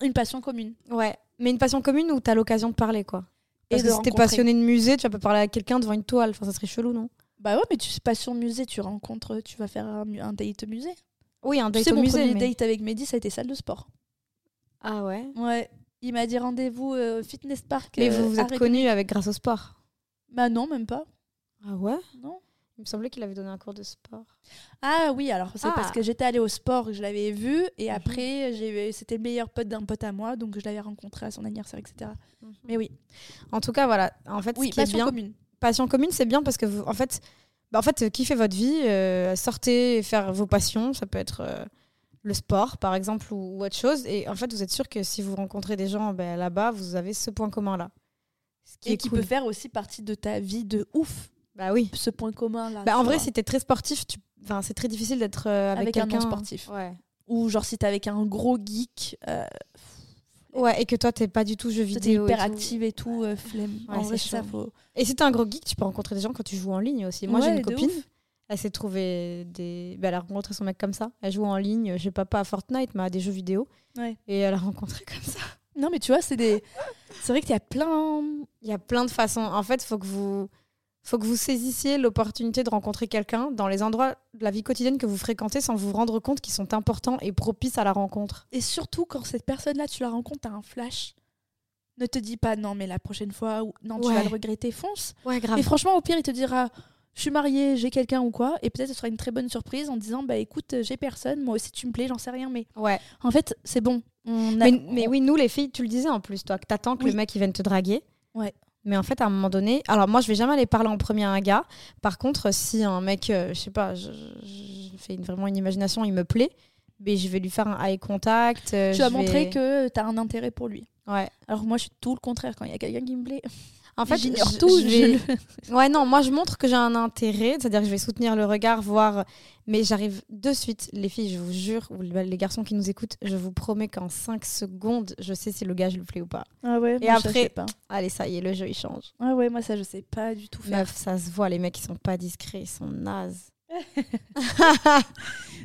une passion commune. Ouais, mais une passion commune où tu as l'occasion de parler, quoi. Parce que si t'es passionné de musée, tu vas pas parler à quelqu'un devant une toile. Enfin, ça serait chelou, non? Bah ouais, mais tu pas sur musée, tu rencontres, tu vas faire un, date musée. Oui, un date tu sais, au musée. Mon premier date avec Mehdi, ça a été salle de sport. Ah ouais? Ouais. Il m'a dit rendez-vous euh, fitness park. Mais vous vous êtes connus avec grâce au sport? Bah non, même pas. Ah ouais? Non. Il me semblait qu'il avait donné un cours de sport. Ah oui, alors c'est parce ah. que j'étais allée au sport, que je l'avais vu, et mhm. après, c'était le meilleur pote d'un pote à moi, donc je l'avais rencontré à son anniversaire, etc. Mhm. Mais oui. En tout cas, voilà. En fait, oui, passion commune. Passion commune, c'est bien parce que, vous, en fait, bah, en fait, kiffez votre vie, euh, sortez faire vos passions, ça peut être euh, le sport, par exemple, ou, autre chose, et en fait, vous êtes sûr que si vous rencontrez des gens ben, là-bas, vous avez ce point commun-là. Ce et qui peut faire aussi partie de ta vie de ouf bah oui. Ce point commun là. Bah en vrai, si t'es très sportif, tu... enfin, c'est très difficile d'être euh, avec, un non sportif. Ouais. Ou genre si t'es avec un gros geek. Euh, ouais, et que toi t'es pas du tout jeu vidéo. T'es hyper active et tout, euh, flemme. en vrai, ça faut. Et si t'es un gros geek, tu peux rencontrer des gens quand tu joues en ligne aussi. Moi, j'ai une copine. Elle s'est trouvée des. Bah, elle a rencontré son mec comme ça. Elle joue en ligne, je sais pas, pas à Fortnite, mais à des jeux vidéo. Ouais. Et elle a rencontré comme ça. Non, mais tu vois, c'est des. C'est vrai qu'il y a plein. Il y a plein de façons. En fait, il faut que vous faut que vous saisissiez l'opportunité de rencontrer quelqu'un dans les endroits de la vie quotidienne que vous fréquentez sans vous rendre compte qu'ils sont importants et propices à la rencontre. Et surtout quand cette personne-là, tu la rencontres, as un flash. Ne te dis pas non, mais la prochaine fois, ou non, tu vas le regretter, fonce. Ouais, grave. Et franchement, au pire, il te dira je suis mariée, j'ai quelqu'un ou quoi, et peut-être ce sera une très bonne surprise en disant bah écoute, j'ai personne, moi aussi tu me plais, j'en sais rien, mais ouais. En fait, c'est bon. mais, oui, nous les filles, tu le disais en plus, toi, que t'attends que le mec il vienne te draguer. Ouais. Mais en fait, à un moment donné, alors moi, je vais jamais aller parler en premier à un gars. Par contre, si un mec, euh, je sais pas, je, fais vraiment une imagination, il me plaît, mais je vais lui faire un eye contact. Euh, tu vas montrer que tu as un intérêt pour lui. Ouais. Alors moi, je suis tout le contraire. Quand il y a quelqu'un qui me plaît, en fait, j'ignore tout. Je ouais, non, moi je montre que j'ai un intérêt, c'est-à-dire que je vais soutenir le regard, voir. Mais j'arrive de suite, les filles, je vous jure, ou les garçons qui nous écoutent, je vous promets qu'en 5 secondes, je sais si le gars je le plais ou pas. Ah ouais, Et après, pas. allez, ça y est, le jeu il change. Ah ouais, moi ça je sais pas du tout faire. ça se voit, les mecs ils sont pas discrets, ils sont nazes.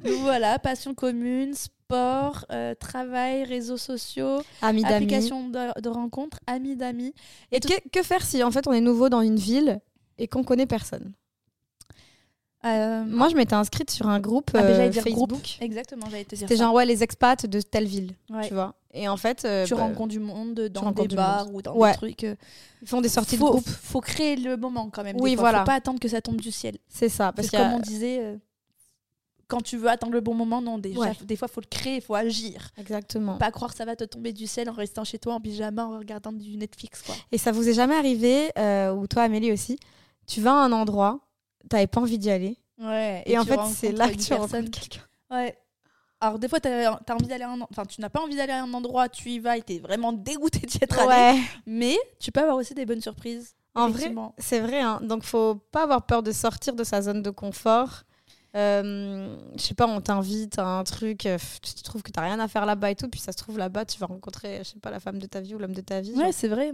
voilà, passion commune, sport, euh, travail, réseaux sociaux, amis applications de, de rencontres, amis d'amis. Et, que, faire si en fait on est nouveau dans une ville et qu'on connaît personne? Euh, Moi, je m'étais inscrite sur un groupe ah, euh, Facebook. Exactement, j'allais te dire. C'était genre ouais les expats de telle ville, tu vois. Et en fait, tu bah, rencontres du monde dans des bars ou dans des trucs. Ils font des sorties de groupe. Faut créer le moment quand même. Oui, voilà. Faut pas attendre que ça tombe du ciel. C'est ça, parce que comme on disait quand tu veux attendre le bon moment, non, déjà, des fois, il faut le créer, il faut agir. Exactement. Pas croire que ça va te tomber du ciel en restant chez toi en pyjama, en regardant du Netflix. Quoi. Et ça vous est jamais arrivé, euh, ou toi Amélie aussi, tu vas à un endroit, t'avais pas envie d'y aller. Ouais. Et, en fait, c'est là que tu rencontres quelqu'un. Ouais. Alors des fois, as, as envie d'aller, enfin, tu n'as pas envie d'aller à un endroit, tu y vas et t'es vraiment dégoûté d'y être ouais. allé. Mais tu peux avoir aussi des bonnes surprises. En vrai, c'est vrai. Hein. Donc, faut pas avoir peur de sortir de sa zone de confort. Euh, je sais pas, on t'invite à un truc, euh, tu trouves que t'as rien à faire là-bas et tout, puis ça se trouve là-bas, tu vas rencontrer, je sais pas, la femme de ta vie ou l'homme de ta vie. Ouais, c'est vrai.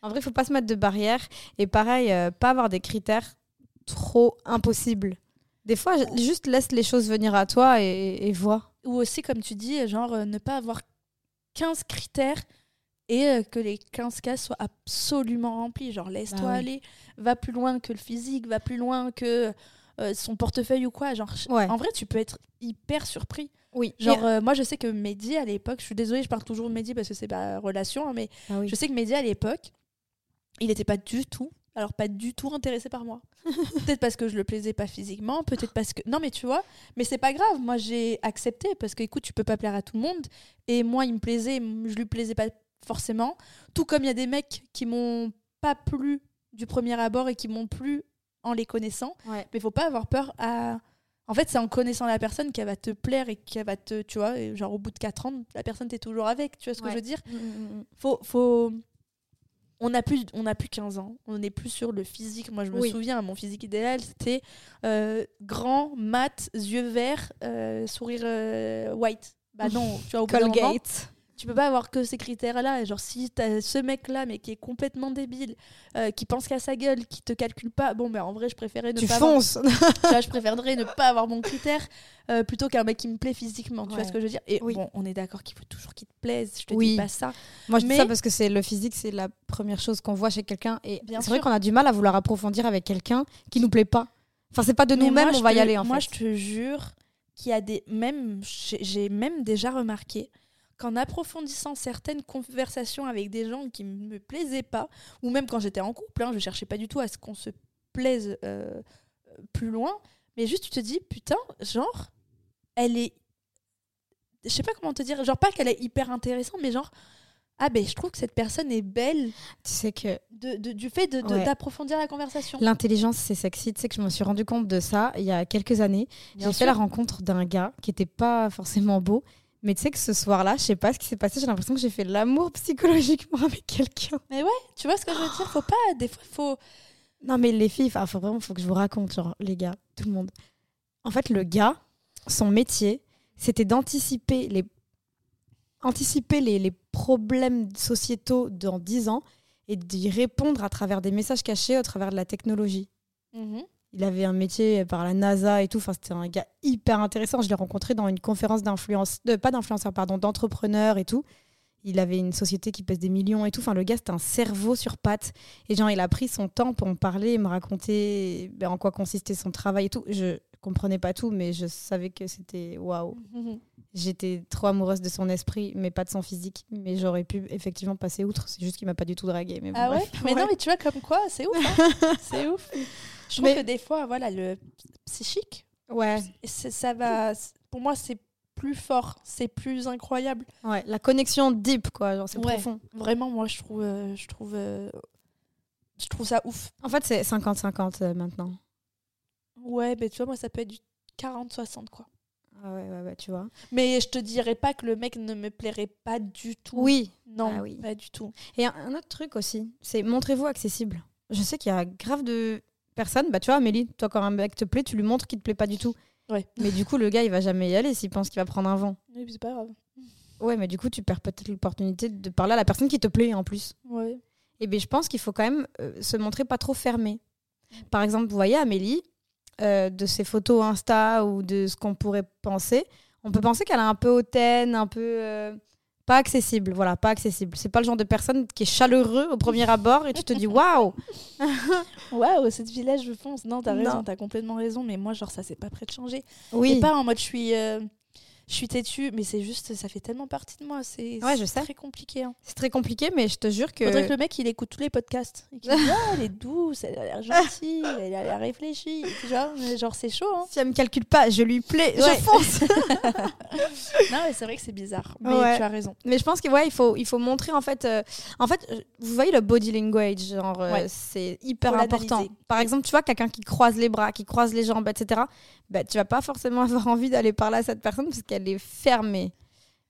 En vrai, il faut pas se mettre de barrières et pareil, euh, pas avoir des critères trop impossibles. Des fois, juste laisse les choses venir à toi et, et vois. Ou aussi, comme tu dis, genre ne pas avoir 15 critères et que les 15 cas soient absolument remplis. Genre, laisse-toi bah aller, va plus loin que le physique, va plus loin que euh, son portefeuille ou quoi. Genre, En vrai, tu peux être hyper surpris. Oui. Genre, euh, moi, je sais que Mehdi, à l'époque, je suis désolée, je parle toujours de Mehdi parce que c'est pas relation, hein, mais ah je sais que Mehdi, à l'époque, il n'était pas du tout, alors pas du tout intéressé par moi. peut-être parce que je le plaisais pas physiquement, peut-être parce que. Non, mais tu vois, mais c'est pas grave. Moi, j'ai accepté parce que, écoute, tu peux pas plaire à tout le monde. Et moi, il me plaisait, je lui plaisais pas forcément. Tout comme il y a des mecs qui m'ont pas plu du premier abord et qui m'ont plu en les connaissant. Mais il faut pas avoir peur à. En fait, c'est en connaissant la personne qu'elle va te plaire et qu'elle va te. Tu vois, genre au bout de 4 ans, la personne, t'es toujours avec. Tu vois ce que je veux dire? Mm, mm, mm, faut, faut... On n'a plus, on a plus 15 ans. On n'est plus sur le physique. Moi, je me souviens, mon physique idéal, c'était euh, grand, mat, yeux verts, euh, sourire euh, white. Bah non, tu vois, au Colgate tu peux pas avoir que ces critères-là. Genre, si t'as ce mec-là, mais qui est complètement débile, euh, qui pense qu'à sa gueule, qui te calcule pas, bon, mais en vrai, je préférais ne tu pas. Fonces. je préférerais ne pas avoir mon critère euh, plutôt qu'un mec qui me plaît physiquement. Tu vois ce que je veux dire? Et bon, on est d'accord qu'il faut toujours qu'il te plaise. Je te dis pas ça. Moi, je dis ça parce que c'est le physique, c'est la première chose qu'on voit chez quelqu'un. Et c'est vrai qu'on a du mal à vouloir approfondir avec quelqu'un qui nous plaît pas. Enfin, c'est pas de nous-mêmes, on va y aller en moi, fait. Je te jure qu'il y a des. Même, j'ai même déjà remarqué qu'en approfondissant certaines conversations avec des gens qui ne me plaisaient pas, ou même quand j'étais en couple, hein, je cherchais pas du tout à ce qu'on se plaise euh, plus loin, mais juste tu te dis, putain, genre, elle est... Je sais pas comment te dire, genre pas qu'elle est hyper intéressante, mais genre, ah ben je trouve que cette personne est belle. Tu sais que... De, du fait d'approfondir la conversation. L'intelligence, c'est sexy. Tu sais que je me suis rendu compte de ça il y a quelques années. J'ai fait la rencontre d'un gars qui était pas forcément beau, mais tu sais que ce soir-là, je sais pas ce qui s'est passé, j'ai l'impression que j'ai fait l'amour psychologiquement avec quelqu'un. Mais ouais, tu vois ce que je veux dire Faut pas, des fois, faut. Non, mais les filles, il faut vraiment faut que je vous raconte, genre, les gars, tout le monde. En fait, le gars, son métier, c'était d'anticiper les, anticiper les, les, problèmes sociétaux dans 10 ans et d'y répondre à travers des messages cachés, à travers de la technologie. Mhm. Il avait un métier par la NASA et tout. Enfin, c'était un gars hyper intéressant. Je l'ai rencontré dans une conférence d'influence, pas d'influenceurs, pardon, d'entrepreneurs et tout. Il avait une société qui pèse des millions et tout. Enfin, le gars, c'était un cerveau sur pattes. Et genre, il a pris son temps pour me parler me raconter ben, en quoi consistait son travail et tout. Je comprenais pas tout, mais je savais que c'était waouh. J'étais trop amoureuse de son esprit, mais pas de son physique. Mais j'aurais pu effectivement passer outre. C'est juste qu'il m'a pas du tout dragué. Mais ah ouais? Mais non, mais tu vois, comme quoi, c'est ouf. Hein. c'est ouf. Je trouve que des fois, voilà, le psychique, ouais. ça va. Pour moi, c'est plus fort, c'est plus incroyable. Ouais, la connexion deep, quoi, c'est profond. Vraiment, moi, je trouve, euh, je trouve, euh, je trouve ça ouf. En fait, c'est 50-50 euh, maintenant. Ouais, mais tu vois, moi, ça peut être du 40-60, quoi. Ah ouais, ouais, ouais, tu vois. Mais je te dirais pas que le mec ne me plairait pas du tout. Oui. Non, ah oui. pas du tout. Et un autre truc aussi, c'est montrez-vous accessible. Je sais qu'il y a grave de personne, bah tu vois, Amélie, toi quand un mec te plaît, tu lui montres qu'il te plaît pas du tout. Ouais. Mais du coup, le gars, il va jamais y aller s'il pense qu'il va prendre un vent. Oui, c'est pas grave. Ouais, mais du coup, tu perds peut-être l'opportunité de parler à la personne qui te plaît en plus. Ouais. Et bien, je pense qu'il faut quand même euh, se montrer pas trop fermé. Par exemple, vous voyez Amélie, euh, de ses photos Insta ou de ce qu'on pourrait penser, on peut penser qu'elle est un peu hautaine, un peu. Euh, pas accessible, voilà, pas accessible. C'est pas le genre de personne qui est chaleureux au premier abord et tu te dis waouh Waouh, cette village je fonce. Non, t'as raison, t'as complètement raison, mais moi, genre, ça, c'est pas prêt de changer. Oui. Et pas en mode je suis. Euh, je suis têtue, mais c'est juste, ça fait tellement partie de moi. C'est ouais, très compliqué. Hein. C'est très compliqué, mais je te jure que. Faudrait que le mec, il écoute tous les podcasts. Et qu'il ah, elle est douce, elle a l'air gentille, elle a l'air réfléchie. Genre, genre c'est chaud. Hein. Si elle me calcule pas, je lui plais, je fonce. non, mais c'est vrai que c'est bizarre. Mais tu as raison. Mais je pense que ouais, il faut, il faut montrer en fait. Euh, en fait, euh, vous voyez le body language, genre, euh, c'est hyper important. Par exemple, tu vois, quelqu'un qui croise les bras, qui croise les jambes, etc. Bah, tu vas pas forcément avoir envie d'aller parler à cette personne parce qu'elle est fermée.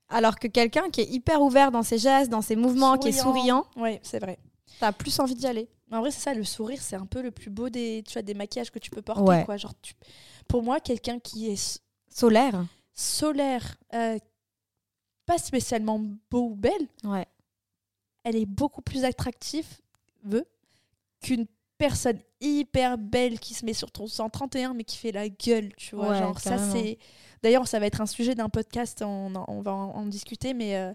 Alors que quelqu'un qui est hyper ouvert dans ses gestes, dans ses mouvements, qui est souriant, oui, c'est vrai. T'as plus envie d'y aller. En vrai, c'est ça, le sourire, c'est un peu le plus beau des, tu vois, des maquillages que tu peux porter. Quoi. Genre, Pour moi, quelqu'un qui est solaire, solaire, euh, pas spécialement beau ou belle, ouais. elle est beaucoup plus attractive qu'une personne hyper belle qui se met sur ton 131 mais qui fait la gueule, tu vois. genre, ça, c'est. D'ailleurs, ça va être un sujet d'un podcast, on, on va en, discuter, mais. Euh,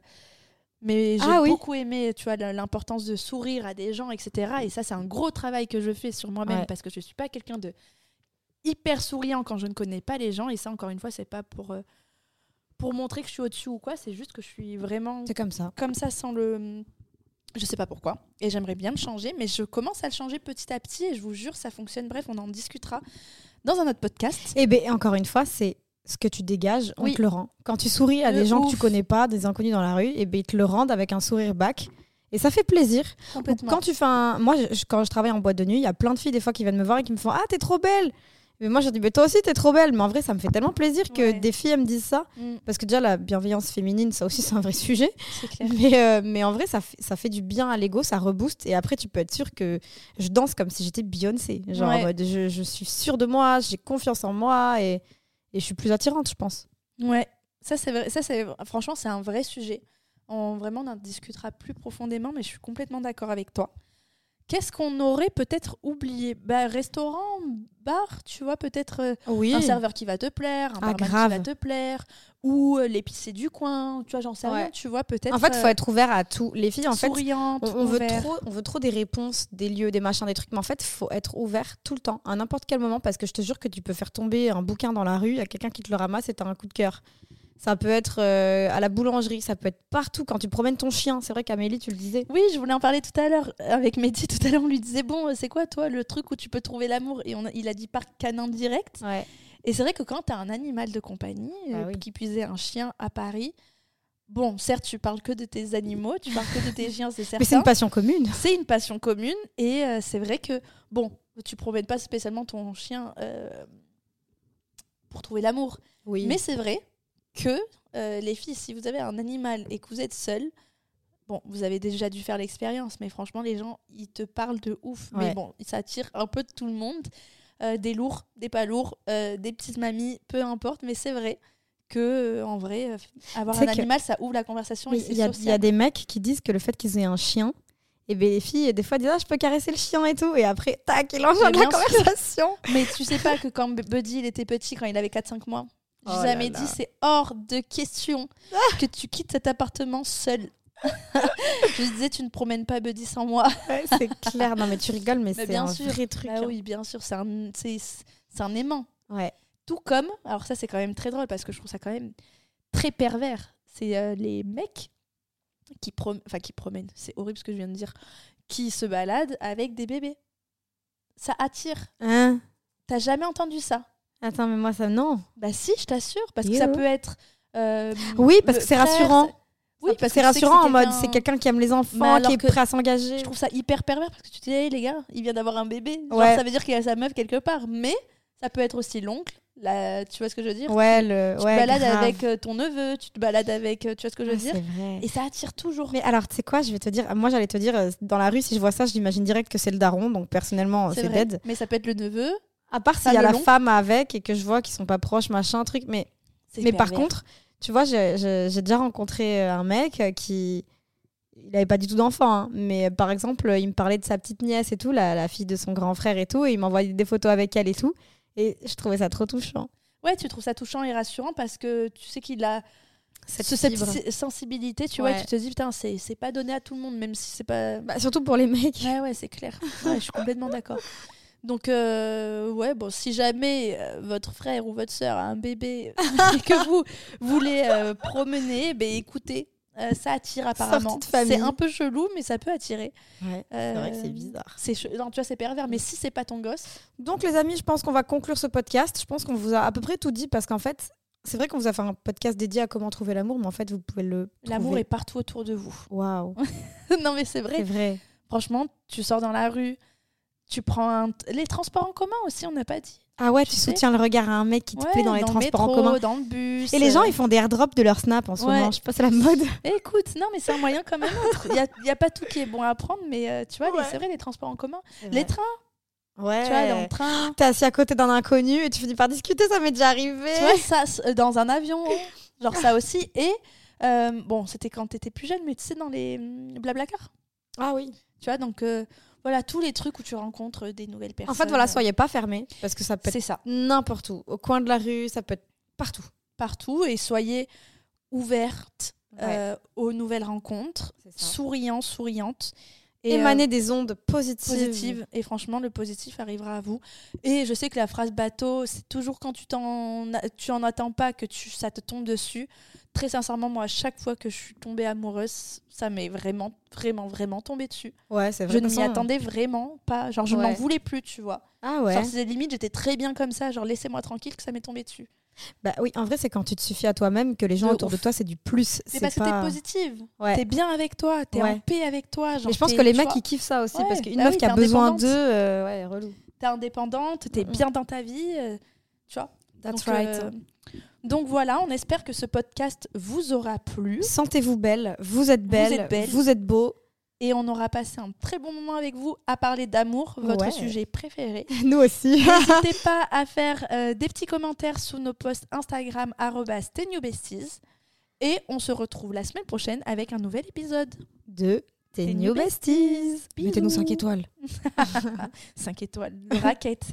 mais j'ai ah beaucoup aimé, tu vois, l'importance de sourire à des gens, etc. Et ça, c'est un gros travail que je fais sur moi-même parce que je suis pas quelqu'un de hyper souriant quand je ne connais pas les gens. Et ça, encore une fois, c'est pas pour euh, pour montrer que je suis au-dessus ou quoi. C'est juste que je suis vraiment. C'est comme ça. Comme ça, sans le je sais pas pourquoi. Et j'aimerais bien le changer, mais je commence à le changer petit à petit et je vous jure, ça fonctionne. Bref, on en discutera dans un autre podcast. Et eh bien, encore une fois, c'est ce que tu dégages, on te le rend. Quand tu souris à des gens que tu connais pas, des inconnus dans la rue, et eh ben ils te le rendent avec un sourire back. Et ça fait plaisir. Quand tu fais un... Moi, quand je travaille en boîte de nuit, il y a plein de filles des fois qui viennent me voir et qui me font Ah, t'es trop belle mais moi, je dis, mais toi aussi, t'es trop belle. Mais en vrai, ça me fait tellement plaisir que des filles, elles me disent ça. Mm. Parce que déjà, la bienveillance féminine, ça aussi, c'est un vrai sujet. Mais, euh, mais en vrai, ça fait, ça fait du bien à l'ego, ça rebooste. Et après, tu peux être sûr que je danse comme si j'étais Beyoncé. Genre, je, je, suis sûre de moi, j'ai confiance en moi et, et je suis plus attirante, je pense. Ouais, ça, c'est vrai. Ça, franchement, c'est un vrai sujet. On, vraiment, on en discutera plus profondément, mais je suis complètement d'accord avec toi. Qu'est-ce qu'on aurait peut-être oublié? Bah, Restaurant, bar, tu vois, peut-être euh, un serveur qui va te plaire, un ah, qui va te plaire, ou euh, l'épicé du coin, tu vois, j'en sais rien, tu vois, peut-être. En fait, il faut euh, être ouvert à tout. Les filles, en fait, on, veut trop, on veut trop des réponses, des lieux, des machins, des trucs, mais en fait, il faut être ouvert tout le temps, à n'importe quel moment, parce que je te jure que tu peux faire tomber un bouquin dans la rue, il y a quelqu'un qui te le ramasse et t'as un coup de cœur. Ça peut être euh, à la boulangerie, ça peut être partout. Quand tu promènes ton chien, c'est vrai qu'Amélie, tu le disais. Oui, je voulais en parler tout à l'heure avec Mehdi. Tout à l'heure, on lui disait Bon, c'est quoi, toi, le truc où tu peux trouver l'amour? Et on il a dit par canin direct. Ouais. Et c'est vrai que quand tu as un animal de compagnie, ah euh, qui puisait un chien à Paris, bon, certes, tu parles que de tes animaux, tu parles que de tes chiens, c'est certain. Mais c'est une passion commune. C'est une passion commune. Et euh, c'est vrai que, bon, tu promènes pas spécialement ton chien pour trouver l'amour. Oui. Mais c'est vrai que euh, les filles, si vous avez un animal et que vous êtes seul, bon, vous avez déjà dû faire l'expérience, mais franchement, les gens, ils te parlent de ouf. Mais bon, ça attire un peu de tout le monde. Euh, des lourds, des pas lourds, euh, des petites mamies, peu importe, mais c'est vrai que en vrai, avoir un animal, ça ouvre la conversation. Il y, a des mecs qui disent que le fait qu'ils aient un chien, et bien les filles, des fois, disent ah, je peux caresser le chien et tout. Et après, tac, il enchaîne la conversation. Mais tu sais pas que quand Buddy il était petit, quand il avait 4-5 mois, j'ai oh jamais dit c'est hors de question ah que tu quittes cet appartement seul. je disais tu ne promènes pas Buddy sans moi. c'est clair, non mais tu rigoles, mais, c'est un vrai truc. Bah hein. oui, bien sûr, c'est un, c'est, un aimant. Ouais. Tout comme, alors ça c'est quand même très drôle parce que je trouve ça quand même très pervers. C'est euh, les mecs qui, enfin, qui promènent, c'est horrible ce que je viens de dire, qui se baladent avec des bébés. Ça attire. Hein? T'as jamais entendu ça? Attends, mais moi, ça, non. Bah si, je t'assure, parce que ça peut être... Euh, oui, parce que c'est rassurant. Oui, parce que c'est rassurant en mode c'est quelqu'un qui aime les enfants, qui est prêt à s'engager. Je trouve ça hyper pervers parce que tu te dis, les gars, il vient d'avoir un bébé. ça veut dire qu'il a sa meuf quelque part. Mais ça peut être aussi l'oncle. tu vois ce que je veux dire? Ouais, le... Tu te balades avec euh, ton neveu, tu te balades avec. Euh, tu vois ce que je veux dire? vrai. Et ça attire toujours. Mais alors, tu sais quoi Je vais te dire. Moi, j'allais te dire, dans la rue, si je vois ça, je l'imagine direct que c'est le daron. Donc, personnellement, c'est dead. Mais ça peut être le neveu, à part s'il y a la femme avec et que je vois qu'ils sont pas proches, machin, truc. Mais, mais par contre, tu vois, j'ai déjà rencontré un mec qui. Il avait pas du tout d'enfant, hein. mais par exemple, il me parlait de sa petite nièce et tout, la, la fille de son grand frère et tout, et il m'envoyait des photos avec elle et tout. Et je trouvais ça trop touchant. Ouais, tu trouves ça touchant et rassurant parce que tu sais qu'il a cette, cette sensibilité, tu vois, et tu te dis, putain, c'est pas donné à tout le monde, même si c'est pas. Bah, surtout pour les mecs. Ouais, ouais, c'est clair. Ouais, je suis complètement d'accord. Donc, euh, ouais, bon, si jamais euh, votre frère ou votre soeur a un bébé et que vous voulez euh, promener, ben écoutez, ça attire apparemment. C'est un peu chelou, mais ça peut attirer. Ouais, c'est vrai que c'est bizarre. Non, tu vois, c'est pervers, mais si c'est pas ton gosse. Donc, les amis, je pense qu'on va conclure ce podcast. Je pense qu'on vous a à peu près tout dit parce qu'en fait, c'est vrai qu'on vous a fait un podcast dédié à comment trouver l'amour, mais en fait, vous pouvez le. L'amour est partout autour de vous. Waouh. non, mais c'est vrai. C'est vrai. Franchement, tu sors dans la rue, tu prends les transports en commun aussi, on n'a pas dit. Ah ouais, tu, soutiens le regard à un mec qui te plaît dans les transports en commun. Dans le bus. Et les gens, ils font des airdrops de leur snap en ce moment. Je sais pas, c'est la mode. Écoute, non, mais c'est un moyen comme un autre. Il n'y a, a, pas tout qui est bon à prendre, mais euh, tu vois, c'est vrai, les transports en commun. Les trains. Ouais. Tu vois, dans le train. T'es assis à côté d'un inconnu et tu finis par discuter, ça m'est déjà arrivé. Tu vois, ça, euh, dans un avion, genre ça aussi. Et euh, bon, c'était quand t'étais plus jeune, mais tu sais, dans les hum, blablacar? Ah oui. Tu vois, donc voilà, tous les trucs où tu rencontres des nouvelles personnes. En fait, voilà, soyez pas fermés, parce que ça peut être ça. n'importe où. Au coin de la rue, ça peut être partout. Partout, et soyez ouvertes euh, aux nouvelles rencontres, souriants, souriantes. Et Émaner euh, des ondes positives. Et franchement, le positif arrivera à vous. Et je sais que la phrase bateau, c'est toujours quand tu, t'en, tu en attends pas que tu, ça te tombe dessus très sincèrement, moi, à chaque fois que je suis tombée amoureuse, ça m'est vraiment, vraiment, vraiment tombé dessus. Ouais, c'est vrai. Je ne m'y attendais vraiment pas. Genre, je n'en voulais plus, tu vois. Ah ouais. Genre, c'est limite, j'étais très bien comme ça. Genre, laissez-moi tranquille que ça m'est tombé dessus. Bah oui, en vrai, c'est quand tu te suffis à toi-même que les gens autour de toi, c'est du plus. C'est parce que t'es positive. Ouais. T'es bien avec toi, t'es en paix avec toi. Genre, Et je pense que les mecs, ils kiffent ça aussi. Parce qu'une bah meuf qui a besoin d'eux, euh, ouais, relou. T'es indépendante, t'es bien dans ta vie. Euh, tu vois That's right. Euh, donc voilà, on espère que ce podcast vous aura plu. Sentez-vous belle, vous êtes belle, vous êtes, beau. Et on aura passé un très bon moment avec vous à parler d'amour, votre sujet préféré. Nous aussi. N'hésitez pas à faire euh, des petits commentaires sous nos posts Instagram @tenewbesties. Et on se retrouve la semaine prochaine avec un nouvel épisode de Tes New Besties. Mettez-nous 5 étoiles. 5 étoiles, raquette.